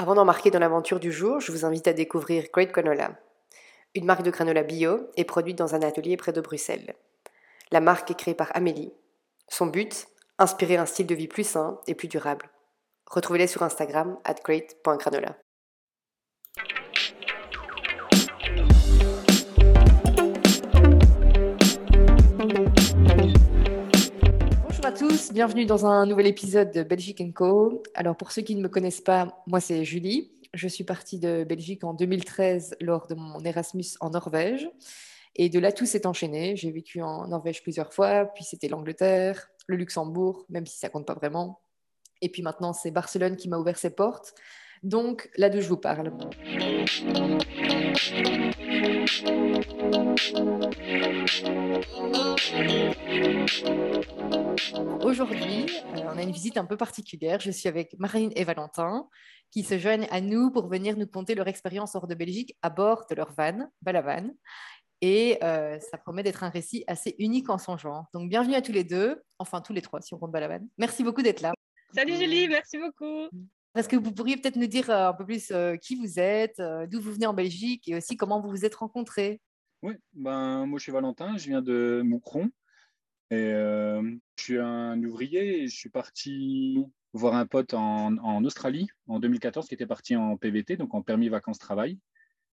Avant d'embarquer dans l'aventure du jour, je vous invite à découvrir Great Granola, une marque de granola bio et produite dans un atelier près de Bruxelles. La marque est créée par Amélie. Son but Inspirer un style de vie plus sain et plus durable. Retrouvez-les sur Instagram at great.granola. bienvenue dans un nouvel épisode de Belgique Co. Alors pour ceux qui ne me connaissent pas, moi c'est Julie. Je suis partie de Belgique en 2013 lors de mon Erasmus en Norvège. Et de là, tout s'est enchaîné. J'ai vécu en Norvège plusieurs fois, puis c'était l'Angleterre, le Luxembourg, même si ça compte pas vraiment. Et puis maintenant, c'est Barcelone qui m'a ouvert ses portes. Donc là d'où je vous parle. Aujourd'hui, euh, on a une visite un peu particulière. Je suis avec Marine et Valentin qui se joignent à nous pour venir nous conter leur expérience hors de Belgique à bord de leur van, Balavan. Et euh, ça promet d'être un récit assez unique en son genre. Donc bienvenue à tous les deux, enfin tous les trois si on compte Balavan. Merci beaucoup d'être là. Salut Julie, merci beaucoup. Est-ce que vous pourriez peut-être nous dire euh, un peu plus euh, qui vous êtes, d'où vous venez en Belgique et aussi comment vous vous êtes rencontrés Oui, ben, moi je suis Valentin, je viens de Moucron et je suis un ouvrier et je suis parti voir un pote en, Australie en 2014 qui était parti en PVT, donc en permis vacances-travail.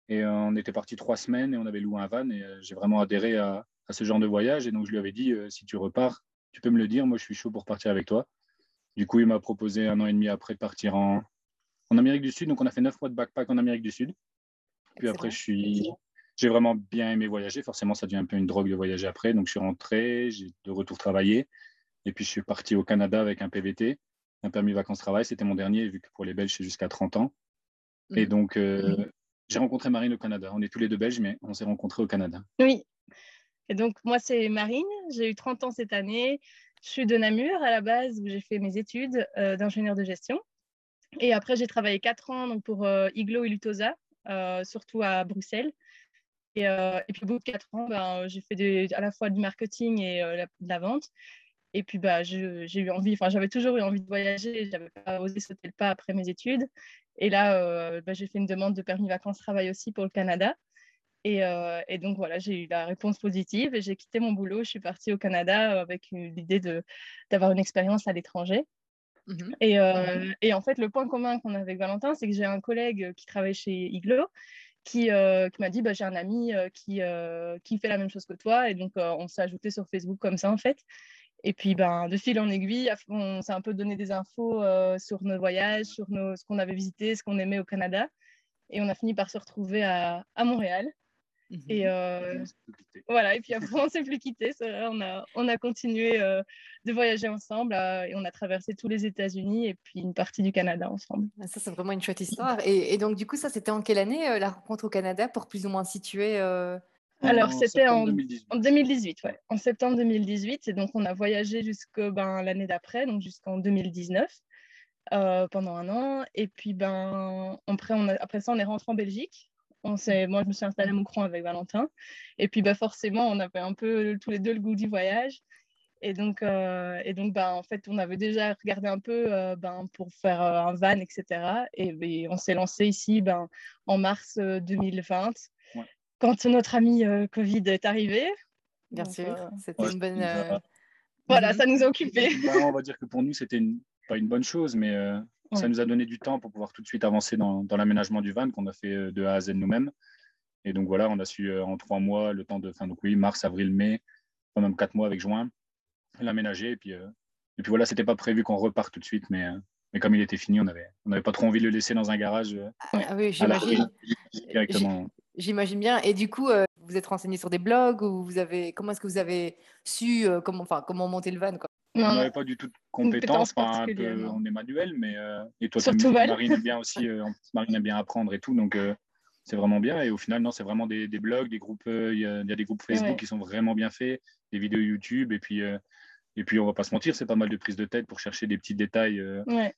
Et euh, on était parti trois semaines et on avait loué un van et euh, j'ai vraiment adhéré à, ce genre de voyage. Et donc je lui avais dit, euh, si tu repars, tu peux me le dire, moi je suis chaud pour partir avec toi. Du coup, il m'a proposé un an et demi après de partir en, en Amérique du Sud. Donc on a fait neuf mois de backpack en Amérique du Sud. Puis après, je suis, j'ai vraiment bien aimé voyager. Forcément, ça devient un peu une drogue de voyager après. Donc je suis rentré, j'ai de retour travailler. Et puis je suis parti au Canada avec un PVT, un permis vacances-travail. C'était mon dernier, vu que pour les Belges, c'est jusqu'à 30 ans. Et mmh. donc, j'ai rencontré Marine au Canada. On est tous les deux belges, mais on s'est rencontrés au Canada. Oui. Et donc, moi, c'est Marine. J'ai eu 30 ans cette année. Je suis de Namur à la base, où j'ai fait mes études euh, d'ingénieur de gestion. Et après, j'ai travaillé 4 ans donc, pour euh, Iglo et Lutosa, euh, surtout à Bruxelles. Et, puis, au bout de 4 ans, ben, j'ai fait à la fois du marketing et de la vente. Et puis, bah, j'ai eu envie, enfin, j'avais toujours eu envie de voyager. Je n'avais pas osé sauter le pas après mes études. Et là, bah, j'ai fait une demande de permis vacances-travail aussi pour le Canada. Euh, et, donc voilà, j'ai eu la réponse positive et j'ai quitté mon boulot. Je suis partie au Canada avec l'idée d'avoir une expérience à l'étranger. Mhm. Euh, et, en fait, le point commun qu'on a avec Valentin, c'est que j'ai un collègue qui travaille chez Iglo qui, qui m'a dit bah, j'ai un ami qui, qui fait la même chose que toi. Et donc, on s'est ajouté sur Facebook comme ça, en fait. Et puis, ben, de fil en aiguille, on s'est un peu donné des infos euh, sur nos voyages, sur nos, ce qu'on avait visité, ce qu'on aimait au Canada. Et on a fini par se retrouver à, à Montréal. Mhm. Et euh, voilà, et puis après, on ne s'est plus quitté. On a, on a continué euh, de voyager ensemble et on a traversé tous les États-Unis et puis une partie du Canada ensemble. Ah, ça, c'est vraiment une chouette histoire. Et, et, donc, du coup, ça, c'était en quelle année la rencontre au Canada pour plus ou moins situer alors, c'était en, 2018. ouais. En septembre 2018. Et donc, on a voyagé jusqu'à ben, l'année d'après, donc jusqu'en 2019, euh, pendant un an. Et puis, ben, après, on après ça, on est rentré en Belgique. On moi, je me suis installée à Moucron avec Valentin. Et puis, ben, forcément, on avait un peu tous les deux le goût du voyage. Et donc, euh, et donc ben, en fait, on avait déjà regardé un peu euh, ben, pour faire un van, etc. Et, on s'est lancé ici ben, en mars 2020 quand notre ami euh, Covid est arrivé. Bien sûr, euh, c'était une bonne. Euh, voilà, ça nous a occupés. Bah, on va dire que pour nous, c'était une... pas une bonne chose, mais ça nous a donné du temps pour pouvoir tout de suite avancer dans, dans l'aménagement du van qu'on a fait de A à Z nous-mêmes. Et donc voilà, on a su en trois mois, le temps de, fin, donc oui, mars, avril, mai, quand même quatre mois avec juin, l'aménager. Et puis, et puis voilà, c'était pas prévu qu'on reparte tout de suite, mais, mais comme il était fini, on n'avait on avait pas trop envie de le laisser dans un garage. Ah, oui, j'imagine. Directement. J'imagine bien. Et du coup, euh, vous êtes renseigné sur des blogs ou vous avez comment est-ce que vous avez su euh, comment enfin comment monter le van quoi? On n'avait pas du tout de compétences, un peu, on est manuel, mais euh, et toi Marine aime bien aussi, Marine aime bien apprendre et tout, donc c'est vraiment bien. Et au final, non, c'est vraiment des, des, blogs, des groupes, il y, a des groupes Facebook qui sont vraiment bien faits, des vidéos YouTube et puis et puis on va pas se mentir, c'est pas mal de prises de tête pour chercher des petits détails. Ouais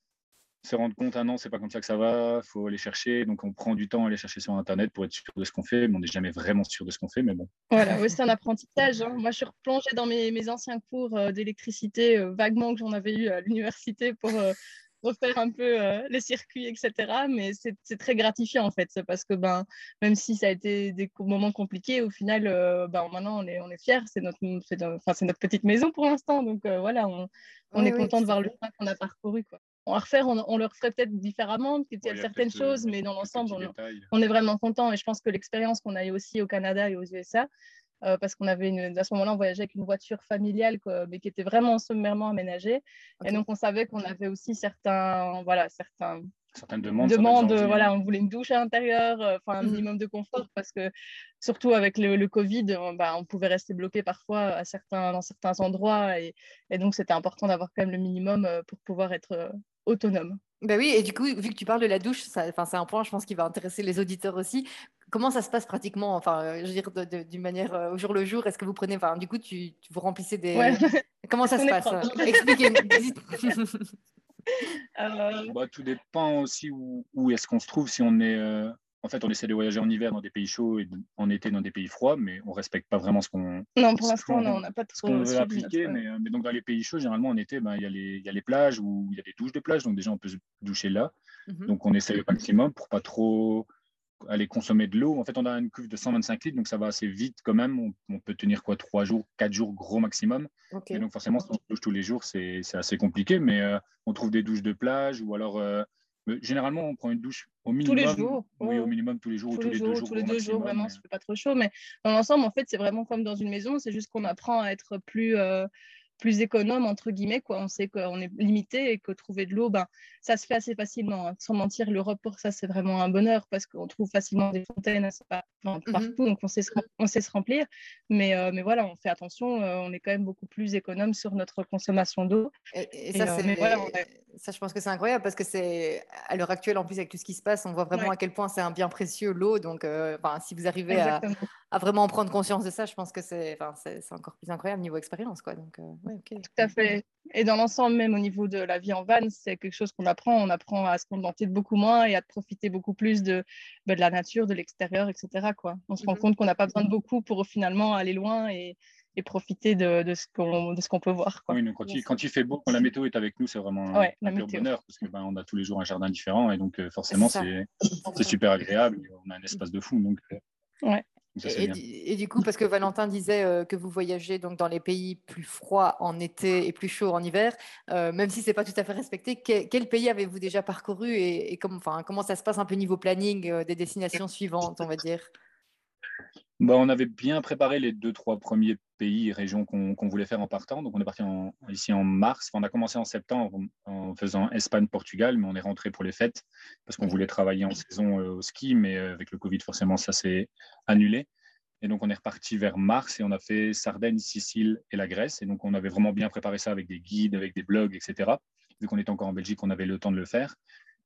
se rendre compte, ah non, c'est pas comme ça que ça va, il faut aller chercher. Donc, on prend du temps à aller chercher sur Internet pour être sûr de ce qu'on fait. Mais on n'est jamais vraiment sûr de ce qu'on fait, mais bon. Voilà, oui, c'est un apprentissage. Hein. Moi, je suis replongée dans mes, mes anciens cours euh, d'électricité, euh, vaguement que j'en avais eu à l'université pour, euh, refaire un peu les circuits, etc. Mais c'est très gratifiant en fait, parce que ben, même si ça a été des moments compliqués, au final, ben, maintenant on est, on est fiers, c'est notre, enfin, notre petite maison pour l'instant, donc voilà, on, on est content de voir le chemin qu'on a parcouru. Quoi. On, refaire, on, on le referait peut-être différemment, il y a certaines choses, mais dans l'ensemble, on, on, est vraiment content et je pense que l'expérience qu'on a eu aussi au Canada et aux USA, euh, parce qu'on avait une, à ce moment-là, on voyageait avec une voiture familiale, mais qui était vraiment sommairement aménagée. Et donc, on savait qu'on avait aussi certains, voilà, certains, certaines demandes. demandes voilà, on voulait une douche à l'intérieur, euh, enfin un mhm. minimum de confort, parce que surtout avec le, le Covid, on, bah, on, pouvait rester bloqué parfois à certains, dans certains endroits. Et, et donc, c'était important d'avoir quand même le minimum euh, pour pouvoir être autonome. Ben oui, et du coup, vu que tu parles de la douche, c'est un point, je pense, qui va intéresser les auditeurs aussi. Comment ça se passe pratiquement Enfin, euh, je veux dire, d'une manière euh, au jour le jour, est-ce que vous prenez, enfin, du coup, tu, vous remplissez des. Comment ça se passe? Expliquez. euh... bah, tout dépend aussi où, où est-ce qu'on se trouve. Si on est, euh, en fait, on essaie de voyager en hiver dans des pays chauds et en été dans des pays froids, mais on respecte pas vraiment ce qu'on. Non, pour l'instant, on n'a pas trop. Ce qu'on veut appliquer, mais, mais, donc dans les pays chauds, généralement en été, ben, il y, y, a les plages où il y a des douches de plage, donc déjà on peut se doucher là. Mhm. Donc on essaie le maximum pour pas trop aller consommer de l'eau. En fait, on a une cuve de 125 litres, donc ça va assez vite quand même. On, peut tenir quoi, trois jours, quatre jours gros maximum. Et donc forcément, si on douche tous les jours, c'est assez compliqué, mais euh, on trouve des douches de plage ou alors. Euh, généralement, on prend une douche au minimum. Tous les jours. Oui, au minimum tous les jours tous, ou tous les, deux jours. Tous les deux jours, vraiment, ça fait pas trop chaud. Mais dans l'ensemble, en fait, c'est vraiment comme dans une maison. C'est juste qu'on apprend à être plus. Euh, plus économe, entre guillemets. Quoi. On sait qu'on est limité et que trouver de l'eau, ben, ça se fait assez facilement. Hein. Sans mentir, l'Europe, pour ça, c'est vraiment un bonheur parce qu'on trouve facilement des fontaines mmh partout, donc on sait, se, on sait se remplir. Mais, euh, mais voilà, on fait attention, euh, on est quand même beaucoup plus économe sur notre consommation d'eau. Et, ça, voilà, ça, je pense que c'est incroyable parce que c'est à l'heure actuelle, en plus, avec tout ce qui se passe, on voit vraiment à quel point c'est un bien précieux, l'eau. Donc, euh, si vous arrivez à, à, vraiment prendre conscience de ça, je pense que c'est encore plus incroyable niveau expérience. Quoi. Donc, Tout à fait. Et dans l'ensemble, même au niveau de la vie en van, c'est quelque chose qu'on apprend. On apprend à se contenter de beaucoup moins et à profiter beaucoup plus de, bah, de la nature, de l'extérieur, etc. Quoi. On se rend mmh compte qu'on n'a pas besoin de beaucoup pour finalement aller loin et, et profiter de, de ce qu'on peut voir. Quoi. Oui, quand, il, quand il fait beau, quand la météo est avec nous, c'est vraiment un, pur bonheur parce qu'on ben, a tous les jours un jardin différent et donc euh, forcément c'est super agréable. On a un espace de fou. Donc, euh, ouais. Et, du coup, parce que Valentin disait euh, que vous voyagez donc dans les pays plus froids en été et plus chauds en hiver, même si c'est pas tout à fait respecté, quel, pays avez-vous déjà parcouru et, comment ça se passe un peu niveau planning des destinations suivantes, on va dire? Bah, on avait bien préparé les deux, trois premiers pays et régions qu'on voulait faire en partant. Donc, on est parti ici en mars. on a commencé en septembre en, faisant Espagne-Portugal, mais on est rentré pour les fêtes parce qu'on voulait travailler en saison euh, au ski, mais euh, avec le Covid, forcément, ça s'est annulé. Et donc, on est reparti vers mars et on a fait Sardaigne, Sicile et la Grèce. Et donc, on avait vraiment bien préparé ça avec des guides, avec des blogs, etc. Vu qu'on était encore en Belgique, on avait le temps de le faire.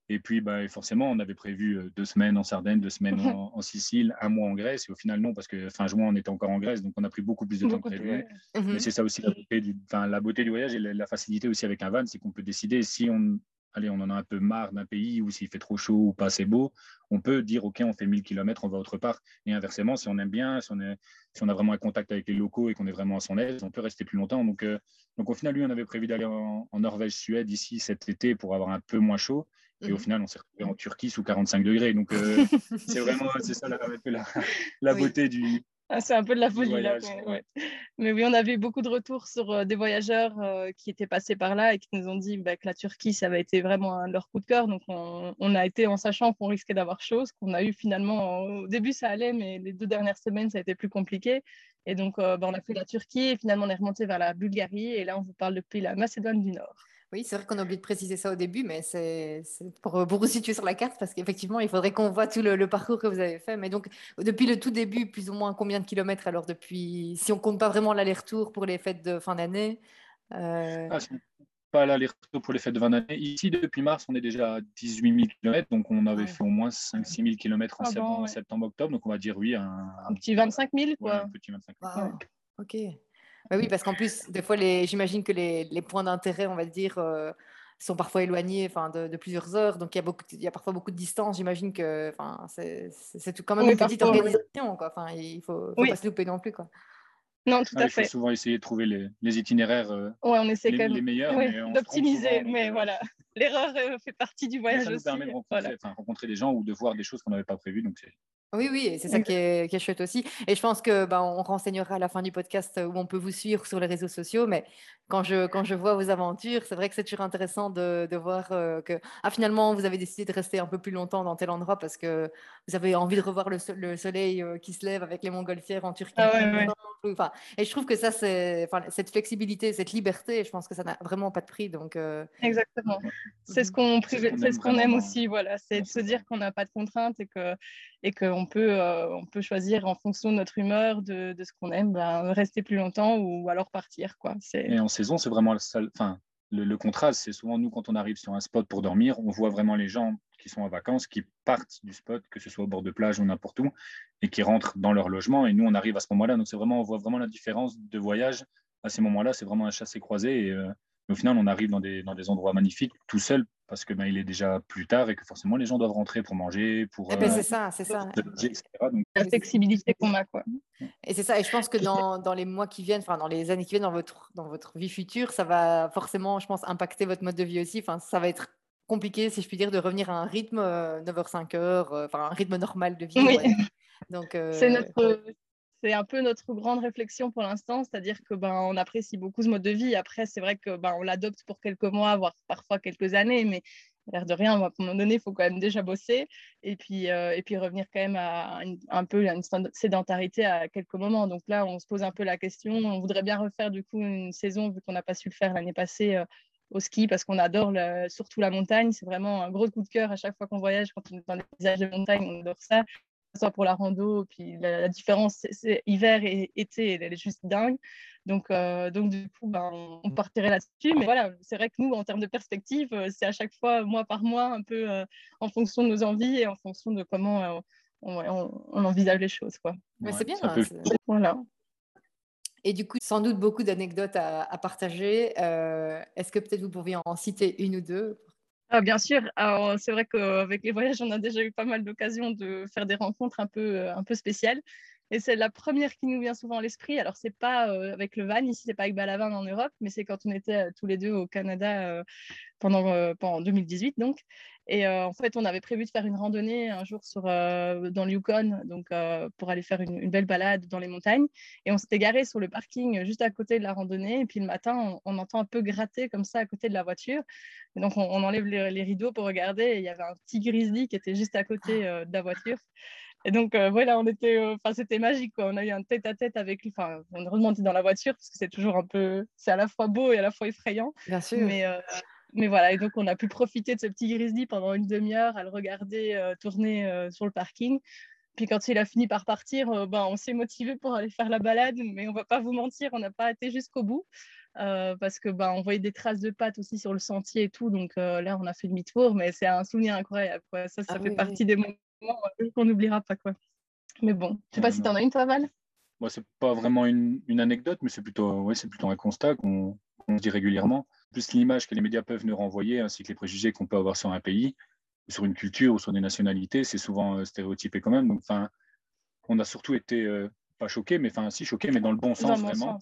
Et puis, bah, forcément, on avait prévu euh, deux semaines en Sardaigne, deux semaines en, Sicile, un mois en Grèce. Et au final, non, parce que fin juin, on était encore en Grèce, donc on a pris beaucoup plus de temps que prévu. Mais mhm. c'est ça aussi la beauté, du, la beauté du voyage et la, facilité aussi avec un van, c'est qu'on peut décider si on, allez, on en a un peu marre d'un pays ou s'il fait trop chaud ou pas assez beau, on peut dire, OK, on fait 1000 km, on va autre part. Et inversement, si on aime bien, si on, est, si on a vraiment un contact avec les locaux et qu'on est vraiment à son aise, on peut rester plus longtemps. Donc, euh, donc au final, lui, on avait prévu d'aller en, en Norvège, Suède ici cet été pour avoir un peu moins chaud. Et au mmh. final, on s'est retrouvé en Turquie sous 45 degrés. Donc, euh, c'est vraiment c'est ça la, la, beauté du. Ah, c'est un peu de la folie là. Mais oui, on avait beaucoup de retours sur euh, des voyageurs euh, qui étaient passés par là et qui nous ont dit bah, que la Turquie, ça avait été vraiment leur coup de cœur. Donc, on, on a été en sachant qu'on risquait d'avoir chaud. Ce qu'on a eu finalement, au début, ça allait, mais les deux dernières semaines, ça a été plus compliqué. Et donc, bah, on a fait la Turquie et finalement, on est remonté vers la Bulgarie. Et là, on vous parle depuis la Macédoine du Nord. Oui, c'est vrai qu'on a oublié de préciser ça au début, mais c'est pour, pour vous situer sur la carte parce qu'effectivement, il faudrait qu'on voit tout le, parcours que vous avez fait. Mais donc, depuis le tout début, plus ou moins combien de kilomètres alors depuis, si on compte pas vraiment l'aller-retour pour les fêtes de fin d'année euh... ah, Pas l'aller-retour pour les fêtes de fin d'année. Ici, depuis mars, on est déjà à 18 000 km, donc on avait fait au moins 5-6 000 km en septembre-octobre, donc on va dire oui. Un, un petit 25 000, quoi. un petit 25 000. Ok. Bah oui, parce qu'en plus, des fois, j'imagine que les, les points d'intérêt, on va dire, euh, sont parfois éloignés enfin, de, de, plusieurs heures. Donc, il y, a beaucoup, il y a parfois beaucoup de distance. J'imagine que c'est quand même une petite organisation. Quoi. Enfin, il ne faut, faut pas se louper non plus. Quoi. Non, tout à fait. Il faut souvent essayer de trouver les, les itinéraires ouais, on essaie les, quand même, les meilleurs. d'optimiser, mais voilà. l'erreur fait partie du voyage ça nous aussi. permet de rencontrer, rencontrer, des gens ou de voir des choses qu'on n'avait pas prévues. Donc oui, oui, c'est ça qui est, qui est, chouette aussi. Et je pense que ben, on renseignera à la fin du podcast où on peut vous suivre sur les réseaux sociaux. Mais quand je, quand je vois vos aventures, c'est vrai que c'est toujours intéressant de, de voir que ah, finalement, vous avez décidé de rester un peu plus longtemps dans tel endroit parce que vous avez envie de revoir le, le soleil qui se lève avec les montgolfières en Turquie. Ah ouais, Enfin, et je trouve que ça, c'est cette flexibilité, cette liberté, je pense que ça n'a vraiment pas de prix. Donc, Exactement. C'est ce qu'on ce qu'on aime aussi. Voilà, c'est de se dire qu'on n'a pas de contraintes et que et qu'on peut, euh, on peut choisir en fonction de notre humeur, de, de ce qu'on aime, ben, rester plus longtemps ou alors partir. Quoi. Et en saison, c'est vraiment le, enfin, le, contraste. C'est souvent nous, quand on arrive sur un spot pour dormir, on voit vraiment les gens qui sont en vacances, qui partent du spot, que ce soit au bord de plage ou n'importe où, et qui rentrent dans leur logement. Et nous, on arrive à ce moment-là. Donc, c'est vraiment, on voit vraiment la différence de voyage à ces moments-là. C'est vraiment un chassé-croisé. Et, euh, au final, on arrive dans des, dans des endroits magnifiques tout seul parce que ben, il est déjà plus tard et que forcément les gens doivent rentrer pour manger, pour. Eh ben, c'est ça, c'est ça. La flexibilité qu'on a, quoi. Et c'est ça. Et je pense que dans, dans, les mois qui viennent, enfin dans les années qui viennent, dans votre dans votre vie future, ça va forcément, je pense, impacter votre mode de vie aussi. Enfin, ça va être compliqué, si je puis dire, de revenir à un rythme 9h-5h, euh, euh, enfin un rythme normal de vie. Oui. Donc, euh, c'est notre c'est un peu notre grande réflexion pour l'instant, c'est-à-dire que ben on apprécie beaucoup ce mode de vie. Après, c'est vrai que ben on l'adopte pour quelques mois, voire parfois quelques années, mais l'air de rien, à un moment donné, il faut quand même déjà bosser et puis euh, et puis revenir quand même à un peu à une sédentarité à quelques moments. Donc là, on se pose un peu la question. On voudrait bien refaire du coup une saison vu qu'on n'a pas su le faire l'année passée. Euh, au ski parce qu'on adore surtout la montagne. C'est vraiment un gros coup de cœur à chaque fois qu'on voyage, quand on est dans les paysages de montagne, on adore ça soit pour la rando, puis la, différence, c'est hiver et été, elle, est juste dingue. Donc, euh, donc du coup, ben, on partirait là-dessus. Mais voilà, c'est vrai que nous, en termes de perspective, euh, c'est à chaque fois, mois par mois, un peu euh, en fonction de nos envies et en fonction de comment on, on, envisage les choses. Quoi. Mais c'est bien. Hein, voilà. Et du coup, sans doute beaucoup d'anecdotes à, partager. Est-ce que peut-être vous pourriez en citer une ou deux? Ah, bien sûr. c'est vrai qu'avec les voyages, on a déjà eu pas mal d'occasions de faire des rencontres un peu, un peu spéciales. Et c'est la première qui nous vient souvent à l'esprit. Alors, c'est pas euh, avec le van, ici, c'est pas avec Balavin en Europe, mais c'est quand on était euh, tous les deux au Canada euh, pendant, pendant 2018, donc. Et en fait, on avait prévu de faire une randonnée un jour sur, dans le Yukon, donc pour aller faire une, belle balade dans les montagnes. Et on s'était garé sur le parking juste à côté de la randonnée. Et puis le matin, on, entend un peu gratter comme ça à côté de la voiture. Et donc, on, enlève les, rideaux pour regarder. Il y avait un petit grizzly qui était juste à côté de la voiture. Et donc, euh, voilà, on était, euh, enfin, c'était magique, quoi. On a eu un tête-à-tête avec lui. Enfin, on est remonté dans la voiture parce que c'est toujours un peu, c'est à la fois beau et à la fois effrayant. Bien sûr. Mais, euh, mais voilà, et donc on a pu profiter de ce petit grizzly pendant une demi-heure à le regarder tourner sur le parking. Puis quand il a fini par partir, ben, on s'est motivé pour aller faire la balade, mais on va pas vous mentir, on n'a pas été jusqu'au bout. parce que ben, on voyait des traces de pattes aussi sur le sentier et tout, donc là on a fait demi-tour, mais c'est un souvenir incroyable. Quoi. Ça, ça ah fait partie des moments qu'on n'oubliera pas. Quoi. Mais bon, je sais pas si tu en as une, toi, Val? Moi, c'est pas vraiment une, une anecdote, mais c'est plutôt, ouais, plutôt un constat qu'on dit régulièrement. Plus l'image que les médias peuvent nous renvoyer, ainsi que les préjugés qu'on peut avoir sur un pays, sur une culture ou sur des nationalités, c'est souvent euh, stéréotypé quand même. Donc, on a surtout été, euh, pas choqués, mais enfin, si choqués, mais dans le bon sens, vraiment,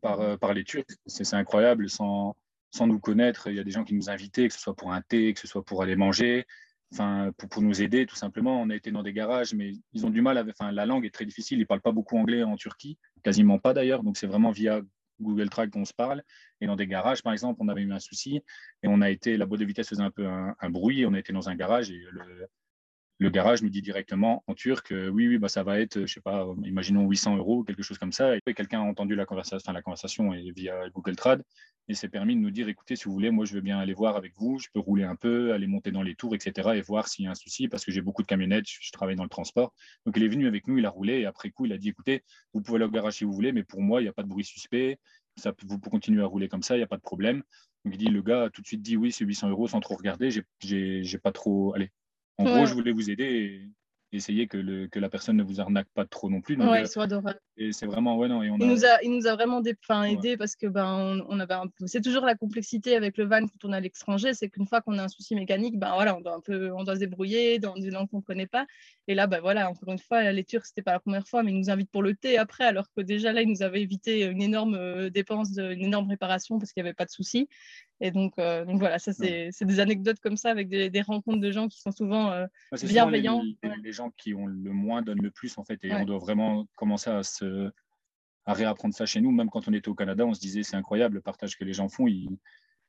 par, euh, par les Turcs. C'est incroyable, sans, sans nous connaître. Il y a des gens qui nous invitaient, que ce soit pour un thé, que ce soit pour aller manger enfin, pour, nous aider tout simplement. On a été dans des garages, mais ils ont du mal avec, enfin, la langue est très difficile. Ils parlent pas beaucoup anglais en Turquie, quasiment pas d'ailleurs. Donc c'est vraiment via Google Track qu'on se parle. Et dans des garages, par exemple, on avait eu un souci et on a été, la boîte de vitesse faisait un peu un, un bruit. On a été dans un garage et le, le garage nous dit directement en turc euh, oui, oui, bah, ça va être, je sais pas, imaginons 800 euros, quelque chose comme ça. Et quelqu'un a entendu la conversation, la conversation via Google Trad et s'est permis de nous dire écoutez, si vous voulez, moi je veux bien aller voir avec vous, je peux rouler un peu, aller monter dans les tours, etc. et voir s'il y a un souci parce que j'ai beaucoup de camionnettes, je, travaille dans le transport. Donc il est venu avec nous, il a roulé et après coup, il a dit écoutez, vous pouvez aller au garage si vous voulez, mais pour moi, il n'y a pas de bruit suspect. Ça, vous pouvez continuer à rouler comme ça, il n'y a pas de problème. Donc il dit, le gars a tout de suite dit oui, c'est 800 euros sans trop regarder. J'ai pas trop. Allez, en gros, je voulais vous aider et essayer que, le, que, la personne ne vous arnaque pas trop non plus. Donc, ouais, euh, soit adorable. Et c'est vraiment, ouais, non. Et on il, nous a, il nous a vraiment des, aidé parce que ben, on, avait un peu, c'est toujours la complexité avec le van quand on est à l'étranger, c'est qu'une fois qu'on a un souci mécanique, ben voilà, on doit un peu, on doit se débrouiller dans des langues qu'on ne connaît pas. Et là, ben voilà, encore une fois, les Turcs, c'était pas la première fois, mais ils nous invitent pour le thé après, alors que déjà là, ils nous avaient évité une énorme euh, dépense, une énorme réparation parce qu'il n'y avait pas de souci. Et donc, donc voilà, ça c'est des anecdotes comme ça avec des, rencontres de gens qui sont souvent bienveillants. Les, gens qui ont le moins donnent le plus en fait, et on doit vraiment commencer à se à réapprendre ça chez nous. Même quand on était au Canada, on se disait c'est incroyable le partage que les gens font. Ils,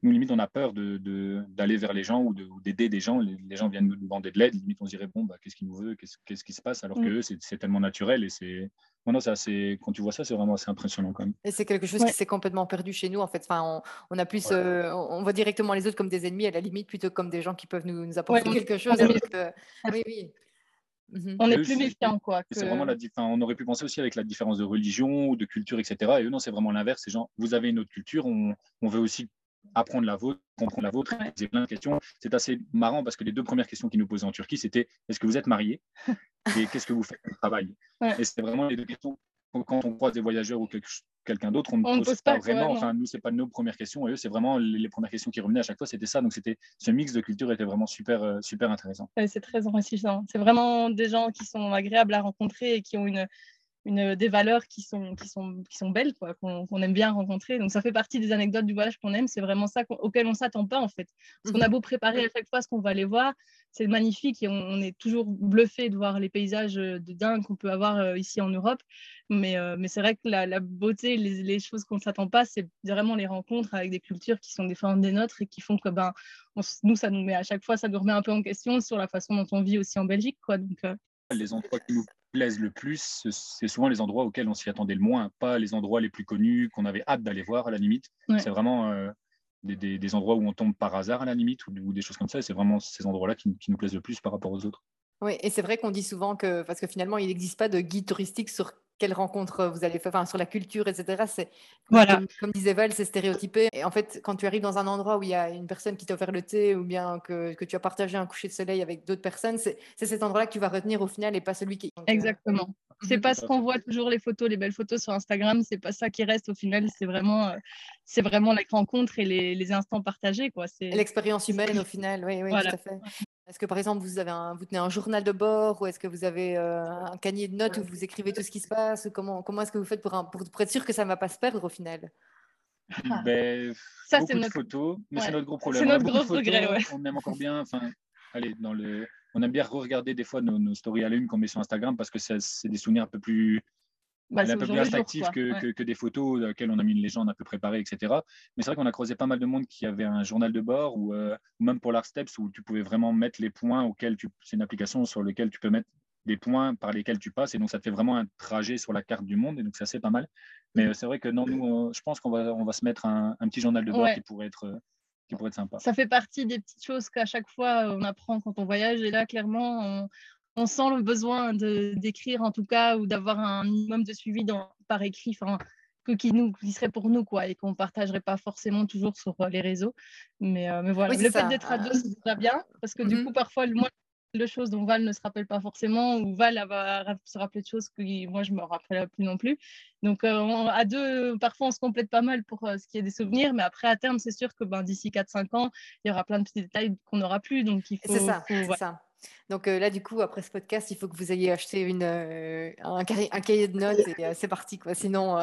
nous, limite, on a peur d'aller de, d'aller vers les gens ou d'aider des gens. Les, gens viennent nous demander de l'aide. Limite, on se dirait, bon, bah, qu'est-ce qu'il nous veut? Qu'est-ce qui se passe? Alors mm. que c'est tellement naturel. Et c'est. Non, ça, quand tu vois ça, c'est vraiment assez impressionnant quand même. Et c'est quelque chose qui s'est complètement perdu chez nous, en fait. Enfin, on, a plus. Euh, on voit directement les autres comme des ennemis, à la limite, plutôt comme des gens qui peuvent nous, apporter quelque chose. oui, oui. Mhm. On est plus méfiant, quoi. C'est vraiment la On aurait pu penser aussi avec la différence de religion ou de culture, etc. Et eux, non, c'est vraiment l'inverse. C'est genre, vous avez une autre culture, on, veut aussi apprendre la vôtre, comprendre la vôtre, poser plein de questions. C'est assez marrant parce que les deux premières questions qu'ils nous posaient en Turquie, c'était est-ce que vous êtes marié et qu'est-ce que vous faites comme travail? Et c'est vraiment les deux questions quand on croise des voyageurs ou quelqu'un d'autre, on ne pose, pas, vraiment. Enfin, nous, c'est pas nos premières questions. Et eux, c'est vraiment les, premières questions qui revenaient à chaque fois, c'était ça. Donc, c'était ce mix de culture était vraiment super, euh, super intéressant. c'est très enrichissant. C'est vraiment des gens qui sont agréables à rencontrer et qui ont une, une, des valeurs qui sont, qui sont, qui sont belles, quoi, qu'on, aime bien rencontrer. Donc, ça fait partie des anecdotes du voyage qu'on aime. C'est vraiment ça auquel on ne s'attend pas, en fait. Parce qu'on a mhm. beau préparer à chaque fois ce qu'on va aller voir, c'est magnifique et on, est toujours bluffé de voir les paysages euh, de dingue qu'on peut avoir euh, ici en Europe. Mais, euh, mais c'est vrai que la, beauté, les, les choses qu'on ne s'attend pas, c'est vraiment les rencontres avec des cultures qui sont différentes des nôtres et qui font que ben, nous, ça nous met à chaque fois, ça nous remet un peu en question sur la façon dont on vit aussi en Belgique. Quoi. Donc, Les endroits qui nous plaisent le plus, c'est souvent les endroits auxquels on s'y attendait le moins, pas les endroits les plus connus qu'on avait hâte d'aller voir à la limite. C'est vraiment des, endroits où on tombe par hasard à la limite ou, des choses comme ça. c'est vraiment ces endroits-là qui, nous plaisent le plus par rapport aux autres. Oui, et c'est vrai qu'on dit souvent que, parce que finalement, il n'existe pas de guide touristique sur quelle rencontre vous allez faire, enfin, sur la culture, etc. C'est, voilà. comme, disait Val, c'est stéréotypé. Et en fait, quand tu arrives dans un endroit où il y a une personne qui t'a offert le thé ou bien que, que tu as partagé un coucher de soleil avec d'autres personnes, c'est, cet endroit-là que tu vas retenir au final et pas celui qui. Euh, Exactement. C'est mhm. pas ce qu'on voit toujours les photos, les belles photos sur Instagram, c'est pas ça qui reste au final, c'est vraiment, euh, c'est vraiment les rencontres et les, les instants partagés. Quoi. C'est... L'expérience humaine au final, oui, oui, tout à fait. Est-ce que par exemple vous avez un, vous tenez un journal de bord ou est-ce que vous avez euh, un cahier de notes où vous écrivez tout ce qui se passe? Comment, comment est-ce que vous faites pour, pour, être sûr que ça ne va pas se perdre au final? Ben, ça, c'est notre... photos, mais c'est notre gros problème. C'est notre gros regret, On aime encore bien, enfin, allez, dans le, on aime bien regarder des fois nos, stories à l'une qu'on met sur Instagram parce que c'est des souvenirs un peu plus, bah, un peu plus attractifs que, que, des photos auxquelles on a mis une légende un peu préparée, etc. Mais c'est vrai qu'on a creusé pas mal de monde qui avait un journal de bord ou, euh, même pour l'Art Steps où tu pouvais vraiment mettre les points auxquels tu. C'est une application sur laquelle tu peux mettre des points par lesquels tu passes et donc ça te fait vraiment un trajet sur la carte du monde et donc c'est assez pas mal. Mais euh, c'est vrai que non, nous, je pense qu'on va, on va se mettre un, petit journal de bord qui pourrait être euh, qui pourrait être sympa. Ça fait partie des petites choses qu'à chaque fois on apprend quand on voyage. Et là, clairement, on, sent le besoin d'écrire en tout cas ou d'avoir un minimum de suivi dans, par écrit, que qui, nous, qui serait pour nous, quoi, et qu'on ne partagerait pas forcément toujours sur les réseaux. Mais, euh, mais voilà, le fait d'être à deux, c'est très bien, parce que du mm-hmm. coup, parfois, moi, de choses dont Val ne se rappelle pas forcément, ou Val va se rappeler de choses que moi je me rappelle plus non plus. Donc euh, à deux, parfois on se complète pas mal pour euh, ce qui est des souvenirs, mais après à terme, c'est sûr que ben, d'ici 4-5 ans, il y aura plein de petits détails qu'on n'aura plus. Donc il faut. C'est ça, ça. Donc euh, là, du coup, après ce podcast, il faut que vous ayez acheté une, un, cahier, de notes et c'est parti, quoi. Sinon,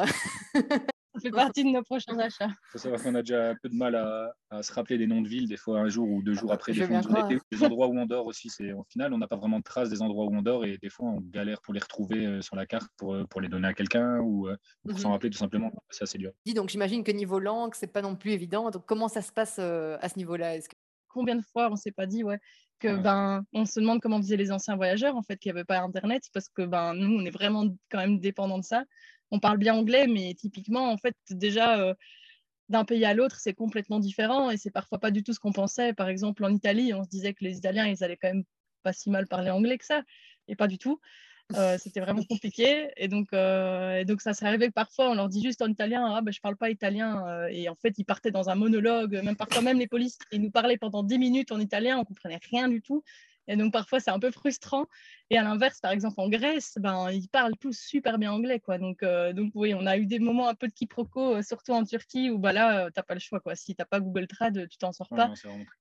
Ça fait partie de nos prochains achats. Il faut savoir qu'on a déjà un peu de mal à, se rappeler des noms de villes, des fois un jour ou deux jours après. Des, endroits où on dort aussi, c'est au final, on n'a pas vraiment de traces des endroits où on dort et des fois, on galère pour les retrouver euh, sur la carte pour, euh, pour les donner à quelqu'un ou, euh, pour s'en mhm. rappeler tout simplement. C'est assez dur. Donc j'imagine que niveau langue, c'est pas non plus évident. Donc comment ça se passe à ce niveau-là? Que... Combien de fois on s'est pas dit ouais, que ben on se demande comment faisaient les anciens voyageurs en fait, qu'il n'y avait pas internet parce que ben nous on est vraiment quand même dépendants de ça on parle bien anglais, mais typiquement, en fait, déjà, euh, d'un pays à l'autre, c'est complètement différent et c'est parfois pas du tout ce qu'on pensait. Par exemple, en Italie, on se disait que les Italiens, ils allaient quand même pas si mal parler anglais que ça, et pas du tout. Euh, c'était vraiment compliqué. Et donc, euh, et donc ça s'est arrivé que parfois, on leur dit juste en italien, ah ben, je parle pas italien. et en fait, ils partaient dans un monologue, même parfois même les polices, ils nous parlaient pendant 10 minutes en italien, on comprenait rien du tout. Et donc parfois c'est un peu frustrant. Et à l'inverse, par exemple, en Grèce, ben, ils parlent tous super bien anglais. Quoi. Donc, euh, donc, oui, on a eu des moments un peu de quiproquo, euh, surtout en Turquie, où bah, là, tu n'as pas le choix. Quoi. Si tu n'as pas Google Trad, tu t'en sors pas.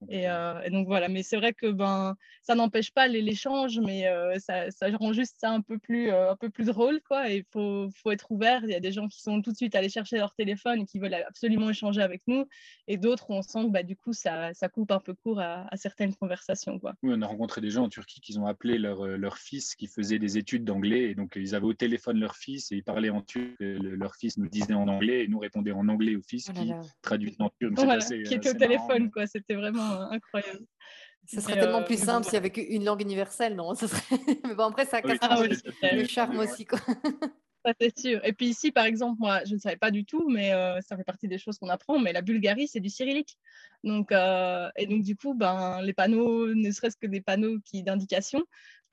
et, et, donc, voilà. Mais c'est vrai que ben, ça n'empêche pas l'échange, mais ça, ça, rend juste ça un peu plus, un peu plus drôle. Il faut, faut être ouvert. Il y a des gens qui sont tout de suite allés chercher leur téléphone et qui veulent absolument échanger avec nous. Et d'autres on sent que bah, du coup, ça, ça coupe un peu court à, certaines conversations. Quoi. Oui, on a rencontré des gens en Turquie qui ont appelé leur, euh, leur fils qui faisait des études d'anglais. Et donc, ils avaient au téléphone leur fils et ils parlaient en turc. Leur fils nous disait en anglais et nous répondait en anglais au fils oh qui traduit en turc. qui était au téléphone, quoi. C'était vraiment euh, incroyable. Ce serait tellement plus euh, simple s'il y avait qu'une langue universelle, non? Serait... Mais bon, après, ça casse ah le charme aussi. Quoi. C'est sûr. Et puis ici, par exemple, moi, je ne savais pas du tout, mais euh, ça fait partie des choses qu'on apprend. Mais la Bulgarie, c'est du cyrillique. Donc, euh, et donc, du coup, ben, les panneaux, ne serait-ce que des panneaux qui d'indication,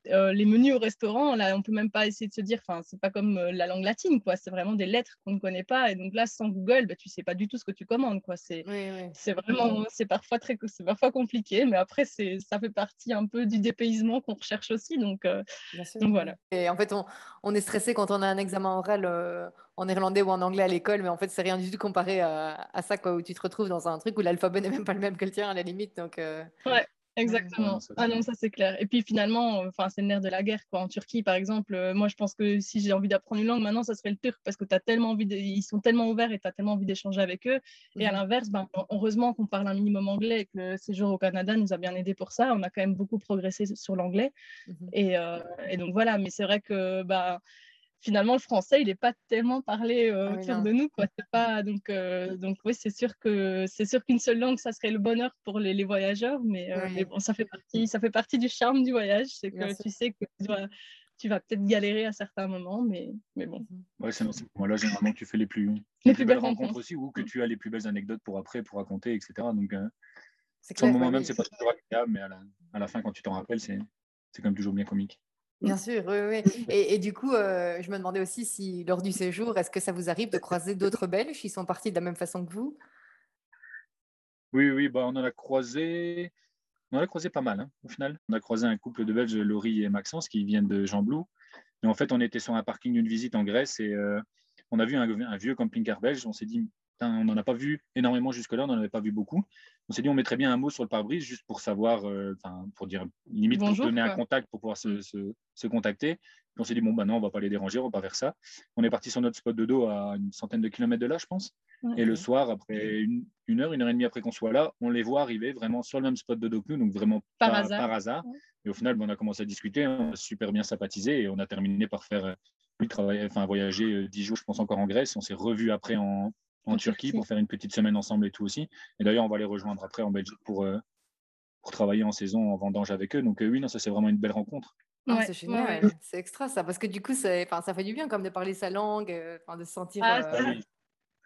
euh, les menus au restaurant, là, on peut même pas essayer de se dire, enfin, c'est pas comme euh, la langue latine, quoi. C'est vraiment des lettres qu'on ne connaît pas. Et donc là, sans Google, bah, tu sais pas du tout ce que tu commandes, quoi. C'est, c'est vraiment, c'est parfois très, c'est parfois compliqué, mais après, c'est, ça fait partie un peu du dépaysement qu'on recherche aussi. Donc, euh, donc voilà. Et en fait, on, on, est stressé quand on a un examen oral en néerlandais ou en anglais à l'école, mais en fait, c'est rien du tout comparé à, à, ça, quoi, où tu te retrouves dans un truc où l'alphabet n'est même pas le même que le tien à la limite. Donc, ouais. Exactement. Ah non, ça c'est clair. Et puis finalement, enfin, c'est le nerf de la guerre. Quoi. En Turquie, par exemple, euh, moi je pense que si j'ai envie d'apprendre une langue maintenant, ça serait le turc parce que as tellement envie ils sont tellement ouverts et tu as tellement envie d'échanger avec eux. Et à mmh l'inverse, ben, heureusement qu'on parle un minimum anglais et que le séjour au Canada nous a bien aidé pour ça. On a quand même beaucoup progressé sur l'anglais. Mmh et, euh, et, donc voilà, mais c'est vrai que bah, finalement, le français, il n'est pas tellement parlé euh, ah autour de nous. Quoi. Pas, donc, euh, donc oui, c'est sûr que c'est sûr qu'une seule langue, ça serait le bonheur pour les, les voyageurs, mais, euh, mais, bon, ça fait partie, ça fait partie du charme du voyage, c'est que tu sais que tu, vas, tu vas peut-être galérer à certains moments, mais, mais bon. Mhm. Ouais, c'est là généralement tu fais les plus, les, plus, belles, rencontres, aussi, ou que tu as les plus belles anecdotes pour après, pour raconter, etc. Donc, sur le moment même, c'est pas toujours agréable, mais à la, à la fin, quand tu t'en rappelles, c'est quand même toujours bien comique. Bien sûr, oui, oui. Et, et du coup, euh, je me demandais aussi si, lors du séjour, est-ce que ça vous arrive de croiser d'autres Belges? Qui sont partis de la même façon que vous? Oui, oui, bah, on en a croisé, on en a croisé pas mal, hein, au final. On a croisé un couple de Belges, Laurie et Maxence, qui viennent de Jean-Blou. Et en fait, on était sur un parking d'une visite en Grèce et euh, on a vu un, un vieux camping-car belge. On s'est dit, on n'en a pas vu énormément jusque-là, on n'en avait pas vu beaucoup. On s'est dit, on mettrait bien un mot sur le pare-brise juste pour savoir, euh, pour dire, limite, pour donner un contact, pour pouvoir se, se, contacter. on s'est dit, bon, bah non, on va pas les déranger, on va pas faire ça. On est parti sur notre spot de dos à une centaine de kilomètres de là, je pense. et le soir, après une, heure, une heure et demie après qu'on soit là, on les voit arriver vraiment sur le même spot de dos que nous, donc vraiment par, hasard. Et au final, on a commencé à discuter, on a super bien sympathisé et on a terminé par faire euh, lui travailler, enfin voyager euh, dix jours, je pense encore en Grèce. On s'est revu après en, en, Turquie, pour faire une petite semaine ensemble et tout aussi. Et d'ailleurs, on va les rejoindre après en Belgique pour, euh, pour travailler en saison en vendange avec eux. Donc euh, oui, non, ça c'est vraiment une belle rencontre. c'est génial, c'est extra ça, parce que du coup, ça fait du bien comme de parler sa langue, euh, de se sentir. Ah,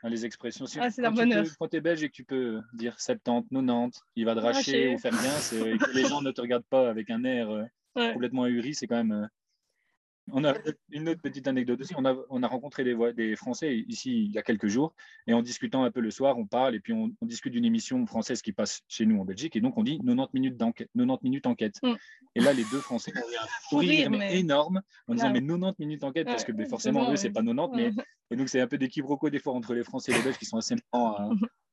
ah, les expressions. Ah, c'est quand tu es belge et que tu peux dire 70, 90, il va dracher ou faire bien, et que les gens ne te regardent pas avec un air complètement ahuri, c'est quand même on a une autre petite anecdote aussi. On a, on a rencontré des, des, Français ici il y a quelques jours et en discutant un peu le soir, on parle et puis on, discute d'une émission française qui passe chez nous en Belgique et donc on dit 90 minutes d'enquête, 90 minutes enquête. Mm. Et là, les deux Français ont eu un énorme en disant mais 90 minutes enquête parce que forcément eux c'est pas 90 mais et donc c'est un peu des quiproquos des fois entre les Français et les Belges qui sont assez marrants à,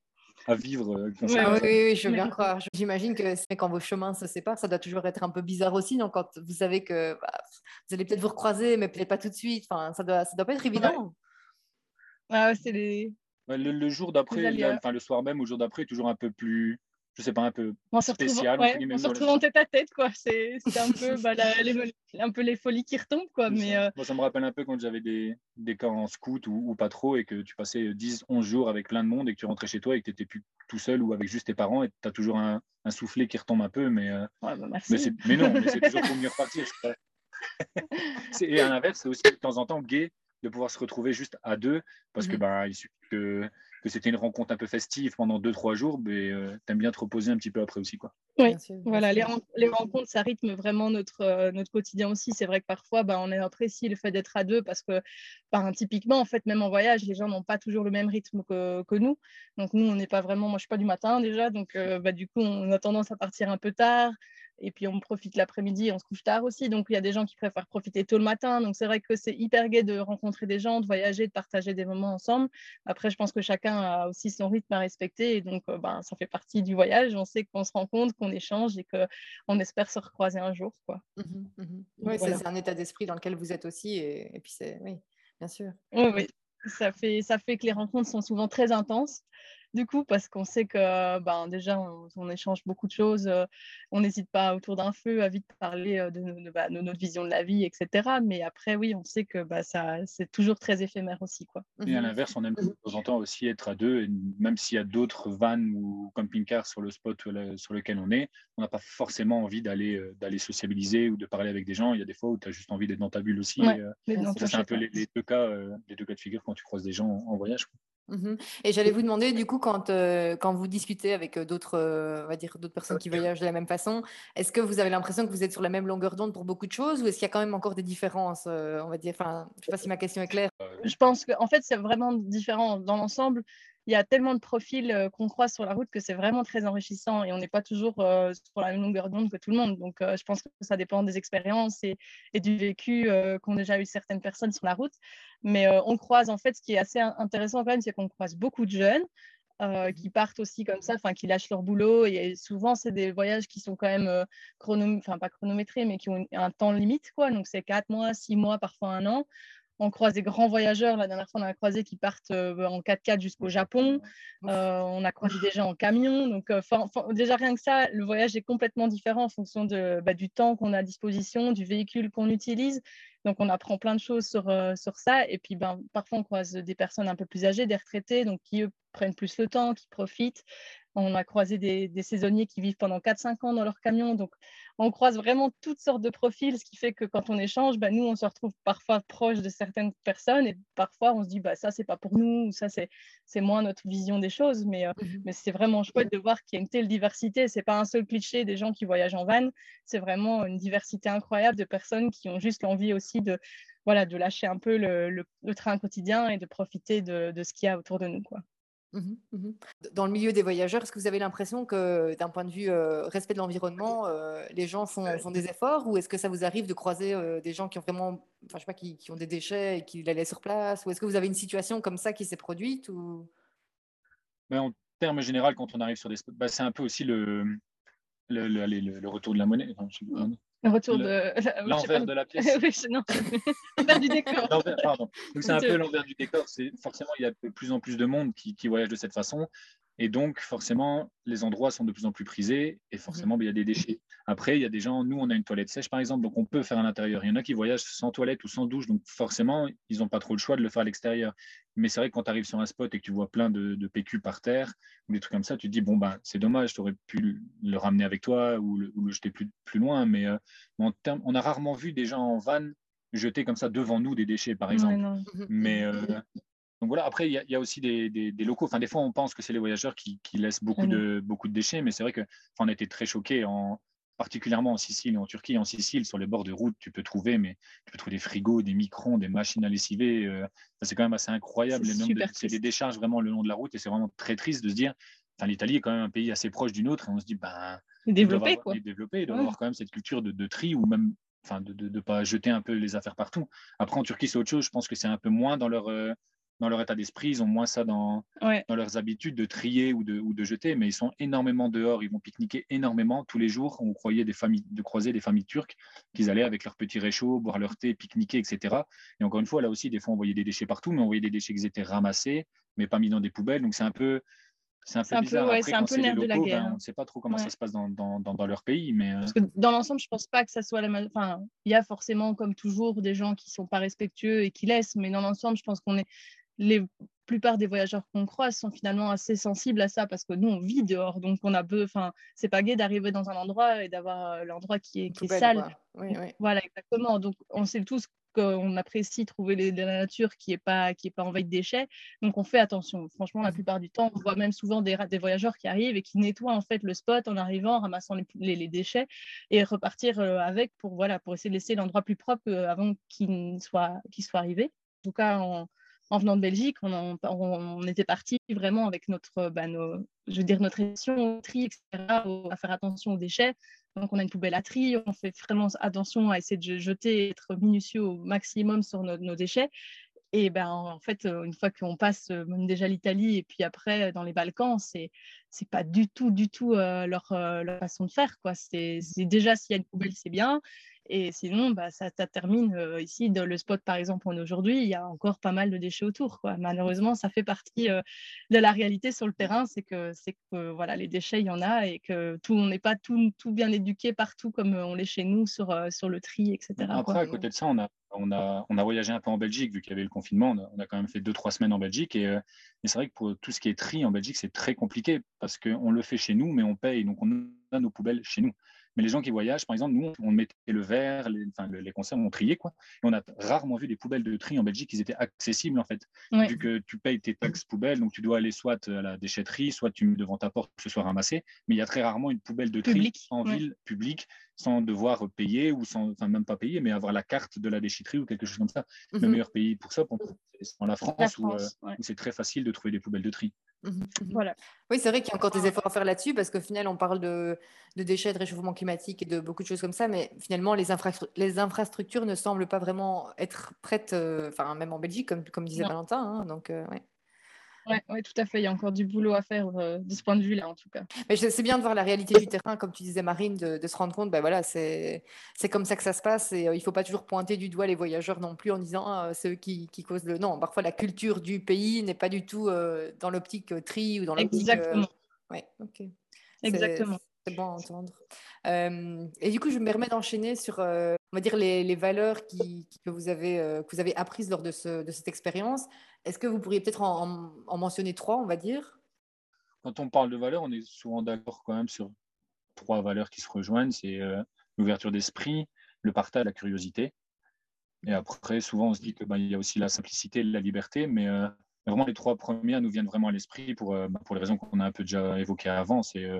à vivre. Euh, oui, oui, je veux bien croire. J'imagine que quand vos chemins se séparent, ça doit toujours être un peu bizarre aussi, non quand vous savez que bah, vous allez peut-être vous recroiser, mais peut-être pas tout de suite. Enfin, ça doit, ça doit pas être évident. Ah, c'est les... le, jour d'après, enfin le soir même, au jour d'après, toujours un peu plus je sais pas, un peu spécial. on se retrouve en tête à tête, quoi. C'est un peu, bah, les, un peu les folies qui retombent, quoi. Mais. Euh, ça me rappelle un peu quand j'avais des, des camps en scout ou, pas trop et que tu passais 10, 11 jours avec plein de monde et que tu rentrais chez toi et que tu n'étais plus tout seul ou avec juste tes parents et tu as toujours un, un, soufflet qui retombe un peu. Mais, euh, bah, mais, mais, non, mais c'est toujours pour mieux repartir. et à l'inverse, c'est aussi de temps en temps gai de pouvoir se retrouver juste à deux parce que bah, il suffit que que c'était une rencontre un peu festive pendant 2-3 jours, mais euh, tu aimes bien te reposer un petit peu après aussi. Quoi. Oui, voilà, les, les, rencontres, ça rythme vraiment notre, euh, notre quotidien aussi. C'est vrai que parfois, bah, on apprécie le fait d'être à deux parce que, bah, typiquement, en fait, même en voyage, les gens n'ont pas toujours le même rythme que, que nous. Donc, nous, on n'est pas vraiment, moi, je suis pas du matin déjà, donc euh, bah, du coup, on a tendance à partir un peu tard. Et puis, on profite l'après-midi, on se couche tard aussi. Donc, il y a des gens qui préfèrent profiter tôt le matin. Donc, c'est vrai que c'est hyper gai de rencontrer des gens, de voyager, de partager des moments ensemble. Après, je pense que chacun a aussi son rythme à respecter. Et donc, euh, ben, ça fait partie du voyage. On sait qu'on se rencontre, qu'on échange et qu'on espère se recroiser un jour. Quoi. Mmh mmh oui, c'est un état d'esprit dans lequel vous êtes aussi. Et, et puis, c'est, oui, bien sûr. Oui, oui. Ça fait, ça fait que les rencontres sont souvent très intenses du coup, parce qu'on sait que ben, déjà, on, échange beaucoup de choses. Euh, on n'hésite pas autour d'un feu à vite parler euh, bah, de, notre vision de la vie, etc. Mais après, oui, on sait que bah, ça, c'est toujours très éphémère aussi. Quoi. Et à mmh l'inverse, on aime de temps en temps aussi être à deux, et même s'il y a d'autres vannes ou camping-cars sur le spot sur lequel on est, on n'a pas forcément envie d'aller, euh, d'aller sociabiliser ou de parler avec des gens. Il y a des fois où tu as juste envie d'être dans ta bulle aussi. c'est un peu les, deux cas, les deux cas de figure quand tu croises des gens en, voyage. Mmh et j'allais vous demander, du coup, quand, quand vous discutez avec d'autres, euh, personnes qui voyagent de la même façon, est-ce que vous avez l'impression que vous êtes sur la même longueur d'onde pour beaucoup de choses ou est-ce qu'il y a quand même encore des différences, on va dire, enfin, je ne sais pas si ma question est claire. Je pense qu'en fait, c'est vraiment différent dans l'ensemble il y a tellement de profils euh, qu'on croise sur la route que c'est vraiment très enrichissant et on n'est pas toujours euh, sur la même longueur d'onde que tout le monde. Donc, euh, je pense que ça dépend des expériences et, du vécu qu'ont déjà eu certaines personnes sur la route. Mais on croise, en fait, ce qui est assez intéressant quand même, c'est qu'on croise beaucoup de jeunes. qui partent aussi comme ça, qui lâchent leur boulot et souvent c'est des voyages qui sont quand même enfin pas chronométrés mais qui ont un temps limite quoi, donc c'est quatre mois, six mois, parfois un an on croise des grands voyageurs. La dernière fois, on a croisé qui partent euh, en 4x4 jusqu'au Japon. Euh, on a croisé des gens en camion. Donc, euh, déjà, rien que ça, le voyage est complètement différent en fonction de, bah, du temps qu'on a à disposition, du véhicule qu'on utilise. Donc, on apprend plein de choses sur, sur ça. Et puis, ben, parfois, on croise des personnes un peu plus âgées, des retraités, donc qui, eux, prennent plus le temps, qui profitent. On a croisé des, saisonniers qui vivent pendant 4-5 ans dans leur camion. Donc, on croise vraiment toutes sortes de profils, ce qui fait que quand on échange, bah, nous, on se retrouve parfois proche de certaines personnes et parfois, on se dit, bah, ça, c'est pas pour nous, ou ça, c'est, moins notre vision des choses. Mais, euh, mmh mais c'est vraiment chouette de voir qu'il y a une telle diversité. C'est pas un seul cliché des gens qui voyagent en van. C'est vraiment une diversité incroyable de personnes qui ont juste l'envie aussi de, voilà, de lâcher un peu le, train quotidien et de profiter de, de ce qu'il y a autour de nous. Quoi. Mmh mmh Dans le milieu des voyageurs, est-ce que vous avez l'impression que d'un point de vue euh, respect de l'environnement, euh, les gens font, font, des efforts ou est-ce que ça vous arrive de croiser euh, des gens qui ont vraiment, enfin je sais pas, qui, qui, ont des déchets et qui les laissent sur place ou est-ce que vous avez une situation comme ça qui s'est produite ou? Mais En termes général, quand on arrive sur des spots, bah, c'est un peu aussi le, le, le, le, retour de la monnaie. Le retour de l'envers de la pièce. oui, non. l'envers du décor. pardon. Donc c'est un peu l'envers du décor. C'est forcément il y a de plus en plus de monde qui, qui voyage de cette façon. Et donc, forcément, les endroits sont de plus en plus prisés et forcément, ben, il y a des déchets. Après, il y a des gens, nous, on a une toilette sèche, par exemple, donc on peut faire à l'intérieur. Il y en a qui voyagent sans toilette ou sans douche, donc forcément, ils n'ont pas trop le choix de le faire à l'extérieur. Mais c'est vrai que quand tu arrives sur un spot et que tu vois plein de, PQ par terre ou des trucs comme ça, tu te dis, bon, ben, c'est dommage, tu aurais pu le ramener avec toi ou le, jeter plus, plus loin. Mais euh, on a rarement vu des gens en van jeter comme ça devant nous des déchets, par exemple. mais euh, donc voilà, après, il y, a aussi des, locaux. Enfin, des fois, on pense que c'est les voyageurs qui, laissent beaucoup, de, beaucoup de déchets, mais c'est vrai qu'on on a été très choqués, en, particulièrement en Sicile et en Turquie. En Sicile, sur les bords de route, tu peux trouver, mais tu peux trouver des frigos, des microns, des machines à lessiver. Euh, c'est quand même assez incroyable. C'est des décharges vraiment le long de la route et c'est vraiment très triste de se dire. Enfin, l'Italie est quand même un pays assez proche du nôtre et on se dit, ben, développer quoi. Développer, il doit avoir quand même cette culture de, de tri ou même enfin de ne pas jeter un peu les affaires partout. Après, en Turquie, c'est autre chose. Je pense que c'est un peu moins dans leur, euh, dans leur état d'esprit, ils ont moins ça dans, dans leurs habitudes de trier ou de, ou de jeter, mais ils sont énormément dehors, ils vont pique-niquer énormément tous les jours. On croyait des familles, de croiser des familles turques qu'ils allaient avec leurs petits réchauds, boire leur thé, pique-niquer, etc. Et encore une fois, là aussi, des fois, on voyait des déchets partout, mais on voyait des déchets qui étaient ramassés, mais pas mis dans des poubelles. Donc c'est un peu, c'est un peu bizarre. c'est un peu nerf de la guerre. Ben, on ne sait pas trop comment ça se passe dans, dans, dans, leur pays. Mais... Euh, Parce que dans l'ensemble, je ne pense pas que ça soit la même. Enfin, il y a forcément, comme toujours, des gens qui ne sont pas respectueux et qui laissent, mais dans l'ensemble, je pense qu'on est les plupart des voyageurs qu'on croise sont finalement assez sensibles à ça parce que nous on vit dehors donc on a peu enfin c'est pas gai d'arriver dans un endroit et d'avoir euh, l'endroit qui est, qui est sale oui, voilà exactement donc on sait tous qu'on apprécie trouver les, la nature qui n'est pas, qui est pas envahie de déchets. Donc, on fait attention. Franchement, la mmh. plupart du temps, on voit même souvent des, des voyageurs qui arrivent et qui nettoient en fait le spot en arrivant, en ramassant les, les, déchets et repartir euh, avec pour, voilà, pour essayer de laisser l'endroit plus propre euh, avant qu'il soit, qu'il soit arrivé. En tout cas, en, en venant de Belgique, on, était parti vraiment avec notre, bah, nos, je veux dire, notre émission au tri, etc., à faire attention aux déchets. Donc, on a une poubelle à tri, on fait vraiment attention à essayer de jeter, être minutieux au maximum sur nos, déchets. Et ben, en fait, une fois qu'on passe même déjà l'Italie et puis après dans les Balkans, c'est c'est pas du tout, du tout euh, leur, leur, façon de faire. Quoi. C'est, déjà s'il y a une poubelle, c'est bien. Et sinon, bah, ça, termine euh, ici, dans le spot par exemple, on aujourd'hui, il y a encore pas mal de déchets autour. Quoi. Malheureusement, ça fait partie euh, de la réalité sur le terrain, c'est que, c'est que voilà, les déchets, il y en a et que tout, on n'est pas tout, tout, bien éduqué partout comme on l'est chez nous sur, sur le tri, etc. Après, à côté de ça, on a, on, a, voyagé un peu en Belgique, vu qu'il y avait le confinement. On a, quand même fait deux, trois semaines en Belgique. Et, c'est vrai que pour tout ce qui est tri en Belgique, c'est très compliqué parce qu'on le fait chez nous, mais on paye. Donc, on a nos poubelles chez nous. Mais les gens qui voyagent, par exemple, nous, on mettait le verre, les, enfin, les conserves, on triait, quoi. Et on a rarement vu des poubelles de tri en Belgique qui étaient accessibles, en fait. Vu que tu payes tes taxes poubelles, donc tu dois aller soit à la déchetterie, soit tu mets devant ta porte que ce soit ramassé. Mais il y a très rarement une poubelle de tri en ville publique sans devoir payer ou sans, enfin, même pas payer, mais avoir la carte de la déchetterie ou quelque chose comme ça. Le mhm. meilleur pays pour ça, c'est en la France, euh, où, c'est très facile de trouver des poubelles de tri. Mhm, mhm. Voilà. Oui, c'est vrai qu'il y a encore des efforts à faire là-dessus parce qu'au final, on parle de, de, déchets, de réchauffement climatique et de beaucoup de choses comme ça, mais finalement, les, les infrastructures ne semblent pas vraiment être prêtes, euh, enfin, même en Belgique, comme, comme disait Valentin. Hein, donc, euh, ouais. Oui, tout à fait. Il y a encore du boulot à faire euh, de ce point de vue-là, en tout cas. Mais c'est bien de voir la réalité du terrain, comme tu disais, Marine, de, se rendre compte, ben voilà, c'est comme ça que ça se passe. Et il ne faut pas toujours pointer du doigt les voyageurs non plus en disant ah, c'est eux qui, qui, causent le. Non, parfois la culture du pays n'est pas du tout dans l'optique tri ou dans l'optique. Exactement. Oui, ok. Exactement. C'est bon à entendre. et du coup, je me permets d'enchaîner sur, on va dire, les, valeurs que, vous avez, que vous avez apprises lors de, ce, de cette expérience. Est-ce que vous pourriez peut-être en, mentionner trois, on va dire? Quand on parle de valeurs, on est souvent d'accord quand même sur trois valeurs qui se rejoignent. C'est l'ouverture d'esprit, le partage, la curiosité. Et après, souvent, on se dit qu'il bah, y a aussi la simplicité, la liberté, mais vraiment, les trois premières nous viennent vraiment à l'esprit pour, bah, pour les raisons qu'on a un peu déjà évoquées avant. C'est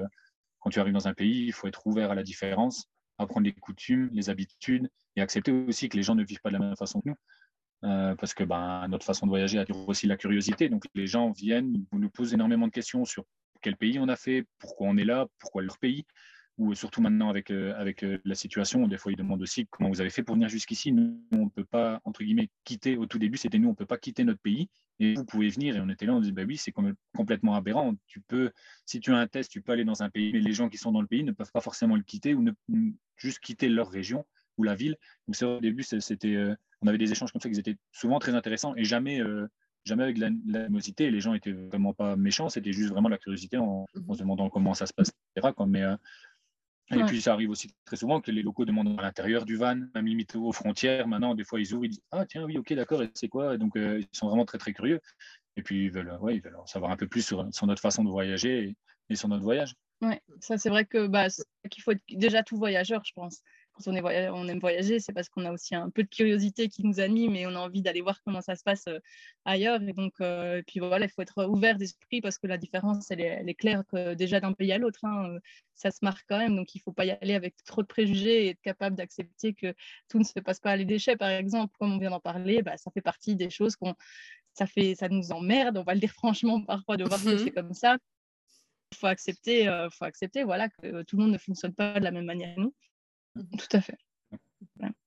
quand tu arrives dans un pays, il faut être ouvert à la différence, apprendre les coutumes, les habitudes et accepter aussi que les gens ne vivent pas de la même façon que nous. Euh, parce que ben, notre façon de voyager attire aussi la curiosité. Donc les gens viennent, nous posent énormément de questions sur quel pays on a fait, pourquoi on est là, pourquoi leur pays, ou surtout maintenant avec, euh, avec euh, la situation, des fois ils demandent aussi comment vous avez fait pour venir jusqu'ici. Nous, on ne peut pas, entre guillemets, quitter, au tout début c'était nous, on ne peut pas quitter notre pays, et vous pouvez venir. Et on était là, on dit, bah oui, c'est complètement aberrant. Tu peux, si tu as un test, tu peux aller dans un pays, mais les gens qui sont dans le pays ne peuvent pas forcément le quitter ou ne, juste quitter leur région ou la ville. Donc ça, au début, c'était, euh, on avait des échanges comme ça qui étaient souvent très intéressants et jamais jamais avec l'animosité. Les gens étaient vraiment pas méchants, c'était juste vraiment la curiosité en, mmh se demandant comment ça se passe, etc. Mais, et puis, ça arrive aussi très souvent que les locaux demandent à l'intérieur du van, même limite aux frontières. Maintenant, des fois, ils ouvrent, ils disent Ah, tiens, oui, ok, d'accord, et c'est quoi? Donc, euh, ils sont vraiment très, très curieux. Et puis, ils veulent, ouais, ils veulent en savoir un peu plus sur, sur notre façon de voyager et, sur notre voyage. Oui, ça, c'est vrai que bah, qu'il faut être déjà tout voyageur, je pense quand on, est on aime voyager, c'est parce qu'on a aussi un peu de curiosité qui nous anime et on a envie d'aller voir comment ça se passe euh, ailleurs. Et donc, euh, puis voilà, il faut être ouvert d'esprit parce que la différence, elle est, claire que déjà d'un pays à l'autre, hein, euh, ça se marque quand même. Donc, il ne faut pas y aller avec trop de préjugés et être capable d'accepter que tout ne se passe pas. Les déchets, par exemple, comme on vient d'en parler, bah, ça fait partie des choses qu'on, ça fait, ça nous emmerde. On va le dire franchement parfois de voir que c'est comme ça. Il faut accepter, faut accepter, voilà, que tout le monde ne fonctionne pas de la même manière que nous. Mmh, tout à fait.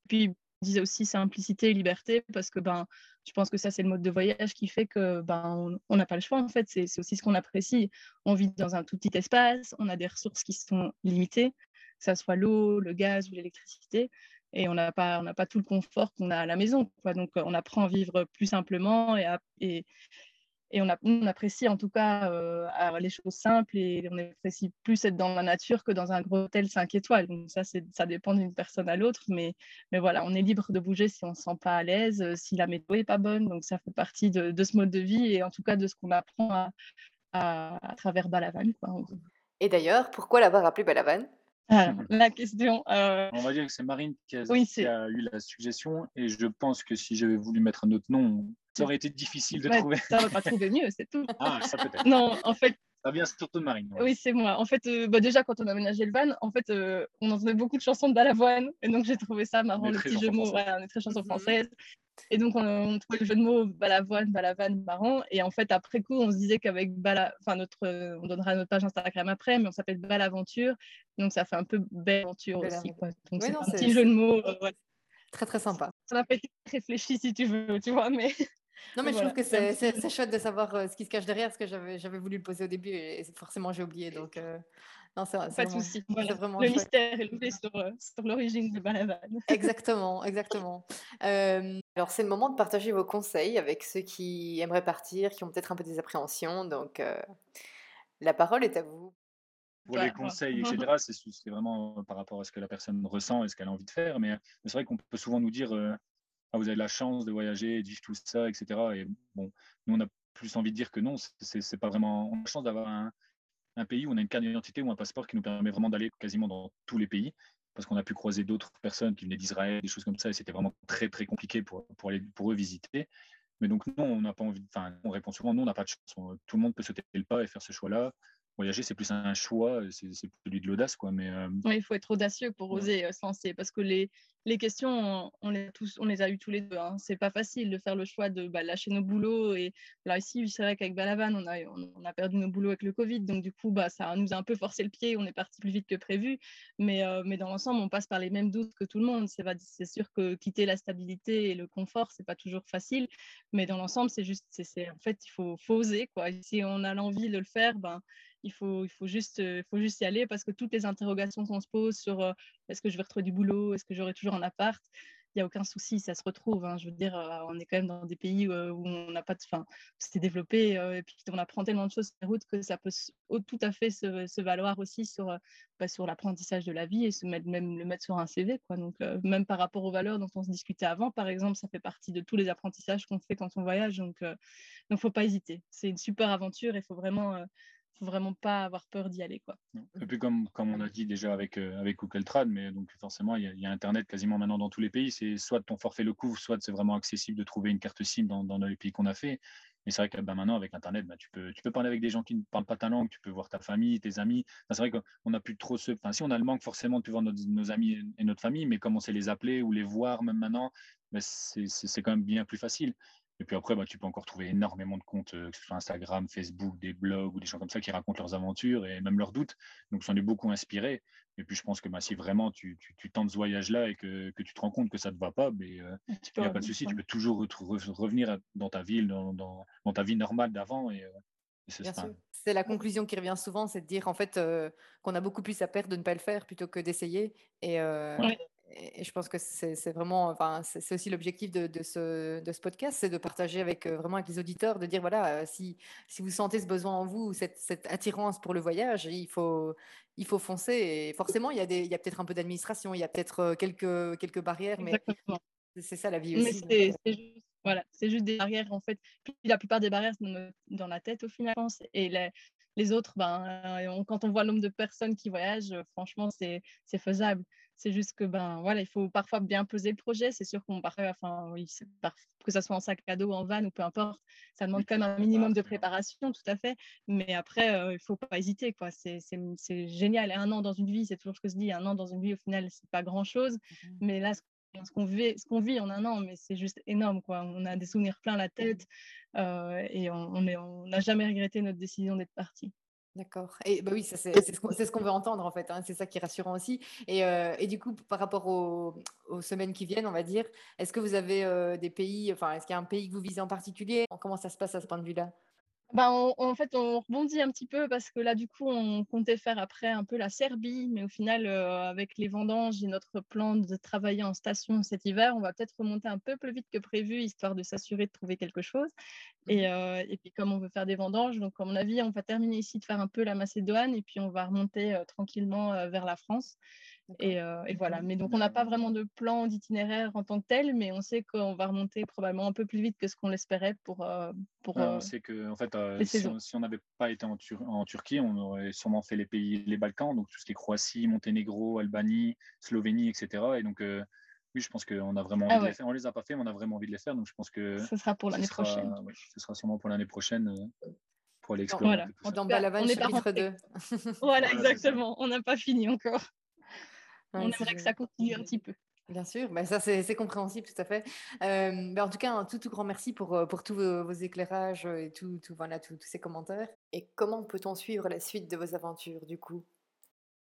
Puis, on disait aussi simplicité et liberté parce que ben, je pense que ça, c'est le mode de voyage qui fait que ben, on n'a pas le choix en fait. C'est aussi ce qu'on apprécie. On vit dans un tout petit espace, on a des ressources qui sont limitées, que ce soit l'eau, le gaz ou l'électricité. Et on n'a pas, on pas tout le confort qu'on a à la maison. Quoi. Donc, on apprend à vivre plus simplement et, et, et on, apprécie en tout cas euh, les choses simples et on apprécie plus être dans la nature que dans un gros hôtel 5 étoiles. Donc ça, ça dépend d'une personne à l'autre, mais, mais voilà, on est libre de bouger si on ne se sent pas à l'aise, euh, si la météo n'est pas bonne. Donc ça fait partie de, de, ce mode de vie et en tout cas de ce qu'on apprend à, à, travers Balavan. Quoi. Et d'ailleurs, pourquoi l'avoir appelé Balavan? La question. Euh, On va dire que c'est Marine qui a, eu la suggestion et je pense que si j'avais voulu mettre un autre nom, ça aurait été difficile de trouver. Ça n'aurait pas trouvé mieux, c'est tout. Ah, ça peut-être. Non, en fait, ça vient surtout de Marine. Oui, c'est moi. En fait, euh, bah, déjà, quand on a aménagé le van, en fait, euh, on entendait beaucoup de chansons de Balavoine. Et donc, j'ai trouvé ça marrant, le petit jeu de mots. Voilà, on est très chansons mhm. françaises. Et donc, on, trouvait le jeu de mots Balavoine, Balavane marrant. Et en fait, après coup, on se disait qu'avec Bala, enfin, notre, euh, on donnera notre page Instagram après, mais on s'appelle Balaventure. Donc, ça fait un peu belle aventure aussi. Quoi. Donc, c'est un petit jeu de mots. Très, très sympa. Ça n'a pas été réfléchi, si tu veux, tu vois, mais. Non, mais je trouve que c'est chouette de savoir ce qui se cache derrière, parce que j'avais voulu le poser au début et forcément j'ai oublié. Donc, non, c'est Pas de souci. Vraiment le mystère est levé sur, sur l'origine de Balavan. exactement, exactement. alors, c'est le moment de partager vos conseils avec ceux qui aimeraient partir, qui ont peut-être un peu des appréhensions. Donc, la parole est à vous. Pour les conseils, etc., c'est vraiment par rapport à ce que la personne ressent et ce qu'elle a envie de faire. Mais c'est vrai qu'on peut souvent nous dire ah, vous avez la chance de voyager, de vivre tout ça, etc. Et bon, nous, on a plus envie de dire que non, c'est pas vraiment. On a la chance d'avoir un, pays où on a une carte d'identité ou un passeport qui nous permet vraiment d'aller quasiment dans tous les pays. Parce qu'on a pu croiser d'autres personnes qui venaient d'Israël, des choses comme ça, et c'était vraiment très, très compliqué pour, pour, aller, pour eux visiter. Mais donc, non, on n'a pas envie. Enfin, on répond souvent non, on n'a pas de chance. Tout le monde peut sauter le pas et faire ce choix-là voyager, c'est plus un choix, c'est celui de l'audace. quoi. Mais, euh, il faut être audacieux pour oser euh, se lancer parce que les, les questions, on les, tous, on les a eues tous les deux. Hein. C'est pas facile de faire le choix de bah, lâcher nos boulots. Et là, ici, c'est vrai qu'avec Balavan, on a, on, a perdu nos boulots avec le Covid. Donc, du coup, bah, ça nous a un peu forcé le pied. On est parti plus vite que prévu. Mais, euh, mais dans l'ensemble, on passe par les mêmes doutes que tout le monde. C'est sûr que quitter la stabilité et le confort, c'est pas toujours facile. Mais dans l'ensemble, c'est juste, c'est en fait, il faut, faut oser. Quoi. si on a l'envie de le faire, ben, il euh, faut juste y aller parce que toutes les interrogations qu'on se pose sur euh, est-ce que je vais retrouver du boulot, est-ce que j'aurai toujours un appart, il n'y a aucun souci, ça se retrouve. Hein. Je veux dire, euh, on est quand même dans des pays où on n'a pas de. Enfin, c'est développé et puis on apprend tellement de choses sur les routes que ça peut tout à fait se, valoir aussi sur, bah, sur l'apprentissage de la vie et même le mettre sur un CV. Donc, même par rapport aux valeurs dont on se discutait avant, par exemple, ça fait partie de tous les apprentissages qu'on fait quand on voyage. Donc, il ne faut pas hésiter. C'est une super aventure et il faut vraiment faut vraiment pas avoir peur d'y aller. Quoi. Et puis comme, comme on a dit déjà avec, euh, avec Trad, mais donc forcément il y, a, Internet quasiment maintenant dans tous les pays, c'est soit ton forfait le couvre, soit c'est vraiment accessible de trouver une carte SIM dans, dans les pays qu'on a fait. Mais c'est vrai que ben, maintenant avec Internet, ben, tu, peux, tu peux parler avec des gens qui ne parlent pas ta langue, tu peux voir ta famille, tes amis. c'est vrai qu'on n'a plus trop ce... Enfin si on a le manque forcément de pouvoir nos, nos, amis et notre famille, mais comme on sait les appeler ou les voir même maintenant, ben, c'est quand même bien plus facile. Et puis après, bah, tu peux encore trouver énormément de comptes, euh, que ce soit Instagram, Facebook, des blogs ou des gens comme ça qui racontent leurs aventures et même leurs doutes. Donc, j'en ai beaucoup inspiré. Et puis, je pense que bah, si vraiment tu, tu, tentes ce voyage-là et que, que, tu te rends compte que ça ne te va pas, mais, euh, il n'y a pas de souci. Tu peux toujours revenir dans ta ville, dans, dans, dans ta vie normale d'avant. Et, euh, c'est la conclusion qui revient souvent, c'est de dire en fait qu'on a beaucoup plus à perdre de ne pas le faire plutôt que d'essayer. Et, et je pense que c'est vraiment, enfin, c'est aussi l'objectif de, de, ce, de, ce, podcast, c'est de partager avec euh, vraiment avec les auditeurs, de dire voilà, euh, si, si vous sentez ce besoin en vous, cette, cette attirance pour le voyage, il faut, il faut foncer. Et forcément, il y a, des, il y a peut-être un peu d'administration, il y a peut-être euh, quelques, quelques barrières, mais c'est ça la vie aussi. c'est juste, voilà, c'est juste des barrières en fait. La plupart des barrières sont dans la tête au final, et les, les autres, ben, quand on voit le nombre de personnes qui voyagent, franchement, c'est faisable. C'est juste que ben voilà, il faut parfois bien peser le projet. C'est sûr qu'on parfois, enfin oui, que ça soit en sac à dos, en van ou peu importe, ça demande quand même un minimum de préparation, tout à fait. Mais après, euh, il faut pas hésiter quoi. C'est génial. Et un an dans une vie, c'est toujours ce que je dis. Un an dans une vie, au final, c'est pas grand chose. Mmh mais là, ce qu'on vit, ce qu'on vit en un an, mais c'est juste énorme quoi. On a des souvenirs plein la tête euh, et on n'a on jamais regretté notre décision d'être parti. D'accord. Et bah oui, c'est ce qu'on veut entendre en fait. Hein. C'est ça qui est rassurant aussi. Et, euh, et du coup, par rapport aux, aux, semaines qui viennent, on va dire, est-ce que vous avez euh, des pays, enfin, est-ce qu'il y a un pays que vous visez en particulier? Comment ça se passe à ce point de vue-là? Bah, en fait, on rebondit un petit peu parce que là, du coup, on comptait faire après un peu la Serbie, mais au final, euh, avec les vendanges et notre plan de travailler en station cet hiver, on va peut-être remonter un peu plus vite que prévu, histoire de s'assurer de trouver quelque chose. Et, mmh euh, et, puis, comme on veut faire des vendanges, donc à mon avis, on va terminer ici de faire un peu la Macédoine et puis on va remonter euh, tranquillement vers la France. Et, euh, et, voilà. Mais donc, on n'a pas vraiment de plan d'itinéraire en tant que tel, mais on sait qu'on va remonter probablement un peu plus vite que ce qu'on l'espérait pour. Euh, pour ouais, on sait que, en fait, euh, si on n'avait pas été en, Tur en, Turquie, on aurait sûrement fait les pays, les Balkans, donc tout ce qui est Croatie, Monténégro, Albanie, Slovénie, etc. Et donc, oui, je pense qu'on a vraiment ah envie de les faire. On les a pas fait, mais on a vraiment envie de les faire. Donc, je pense que. Ce sera pour l'année prochaine. Ouais, ce sera sûrement pour l'année prochaine pour aller explorer. Voilà. Dans Balavan, chapitre 2. voilà, exactement. On n'a pas fini encore. Ouais, on aimerait que ça continue un petit peu. Bien sûr, mais ça c'est compréhensible tout à fait. Euh, mais en tout cas, un tout, tout grand merci pour, euh, pour tous vos, vos, éclairages et tout, tout, voilà, tous ces commentaires. Et comment peut-on suivre la suite de vos aventures du coup?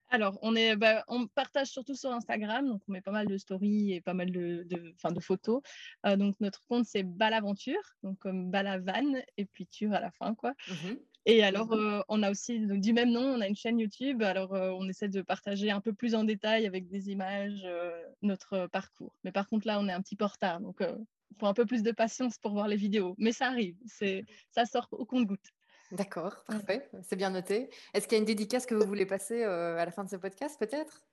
Alors, on, est, bah, on partage surtout sur Instagram, donc on met pas mal de stories et pas mal de, de, de photos. Euh, donc, notre compte, c'est Balaventure, donc comme Balavan et puis Ture à la fin, quoi. Mmh et alors, euh, on a aussi, donc, du même nom, on a une chaîne YouTube. Alors, euh, on essaie de partager un peu plus en détail avec des images notre parcours. Mais par contre, là, on est un petit peu en retard, donc il faut un peu plus de patience pour voir les vidéos. Mais ça arrive, ça sort au compte-goutte. D'accord, parfait, c'est bien noté. Est-ce qu'il y a une dédicace que vous voulez passer euh, à la fin de ce podcast, peut-être?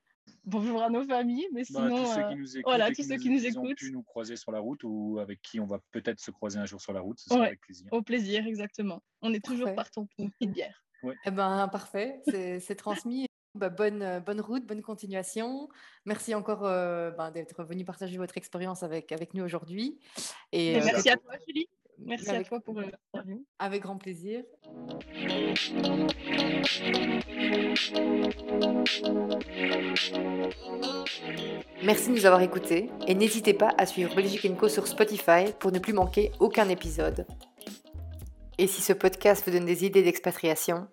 Bonjour à nos familles, mais bah, sinon, tous ceux qui nous écoutent, voilà, tous ceux qui nous, écoutent, ont pu nous croiser sur la route ou avec qui on va peut-être se croiser un jour sur la route, ce sera avec plaisir. Au plaisir, exactement. On est toujours partant pour une petite bière. Ouais. Eh ben, parfait, c'est transmis. Bah, bonne, euh, bonne route, bonne continuation. Merci encore euh, ben, d'être venu partager votre expérience avec, avec nous aujourd'hui. Et, merci à toi, Julie. Merci à toi pour euh, l'interview. Avec grand plaisir. Merci de nous avoir écoutés et n'hésitez pas à suivre Belgique Co sur Spotify pour ne plus manquer aucun épisode. Et si ce podcast vous donne des idées d'expatriation,